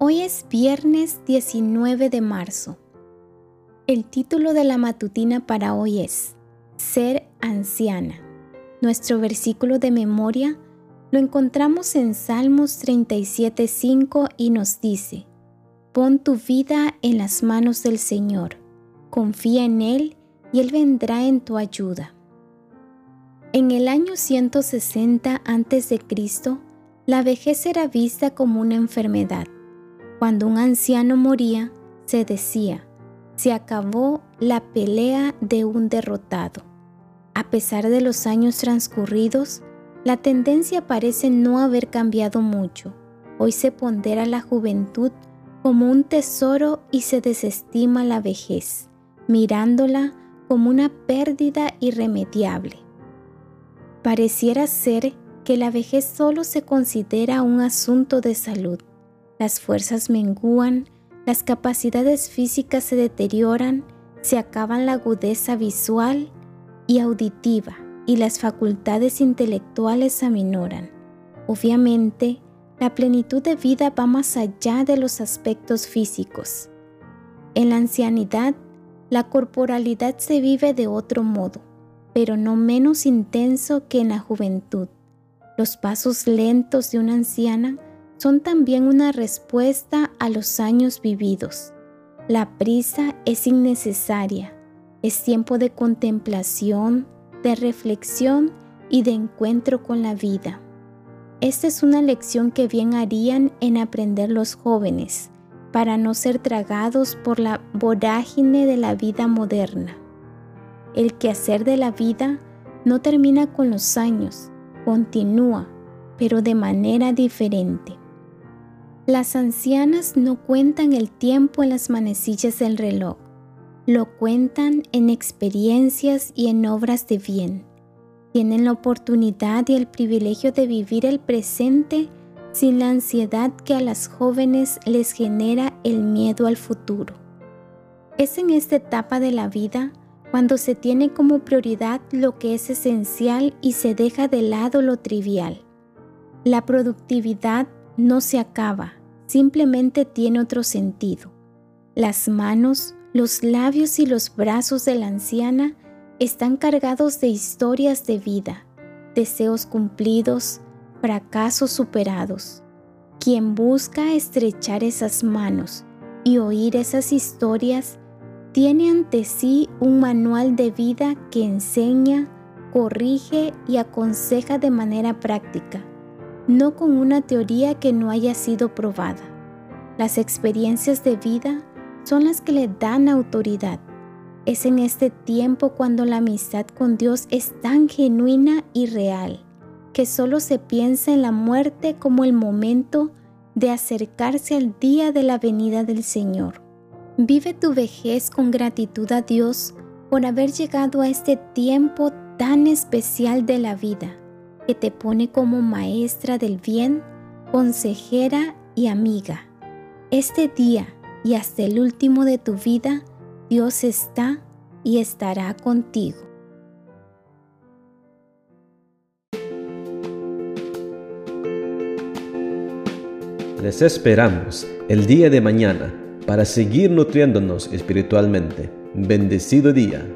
Hoy es viernes 19 de marzo. El título de la matutina para hoy es Ser anciana. Nuestro versículo de memoria lo encontramos en Salmos 37.5 y nos dice, Pon tu vida en las manos del Señor, confía en Él y Él vendrá en tu ayuda. En el año 160 a.C., la vejez era vista como una enfermedad cuando un anciano moría, se decía, se acabó la pelea de un derrotado. A pesar de los años transcurridos, la tendencia parece no haber cambiado mucho. Hoy se pondera la juventud como un tesoro y se desestima la vejez, mirándola como una pérdida irremediable. Pareciera ser que la vejez solo se considera un asunto de salud las fuerzas menguan, las capacidades físicas se deterioran, se acaban la agudeza visual y auditiva y las facultades intelectuales aminoran. Obviamente, la plenitud de vida va más allá de los aspectos físicos. En la ancianidad, la corporalidad se vive de otro modo, pero no menos intenso que en la juventud. Los pasos lentos de una anciana son también una respuesta a los años vividos. La prisa es innecesaria, es tiempo de contemplación, de reflexión y de encuentro con la vida. Esta es una lección que bien harían en aprender los jóvenes para no ser tragados por la vorágine de la vida moderna. El quehacer de la vida no termina con los años, continúa, pero de manera diferente. Las ancianas no cuentan el tiempo en las manecillas del reloj, lo cuentan en experiencias y en obras de bien. Tienen la oportunidad y el privilegio de vivir el presente sin la ansiedad que a las jóvenes les genera el miedo al futuro. Es en esta etapa de la vida cuando se tiene como prioridad lo que es esencial y se deja de lado lo trivial. La productividad no se acaba, simplemente tiene otro sentido. Las manos, los labios y los brazos de la anciana están cargados de historias de vida, deseos cumplidos, fracasos superados. Quien busca estrechar esas manos y oír esas historias, tiene ante sí un manual de vida que enseña, corrige y aconseja de manera práctica no con una teoría que no haya sido probada. Las experiencias de vida son las que le dan autoridad. Es en este tiempo cuando la amistad con Dios es tan genuina y real, que solo se piensa en la muerte como el momento de acercarse al día de la venida del Señor. Vive tu vejez con gratitud a Dios por haber llegado a este tiempo tan especial de la vida que te pone como maestra del bien, consejera y amiga. Este día y hasta el último de tu vida, Dios está y estará contigo. Les esperamos el día de mañana para seguir nutriéndonos espiritualmente. Bendecido día.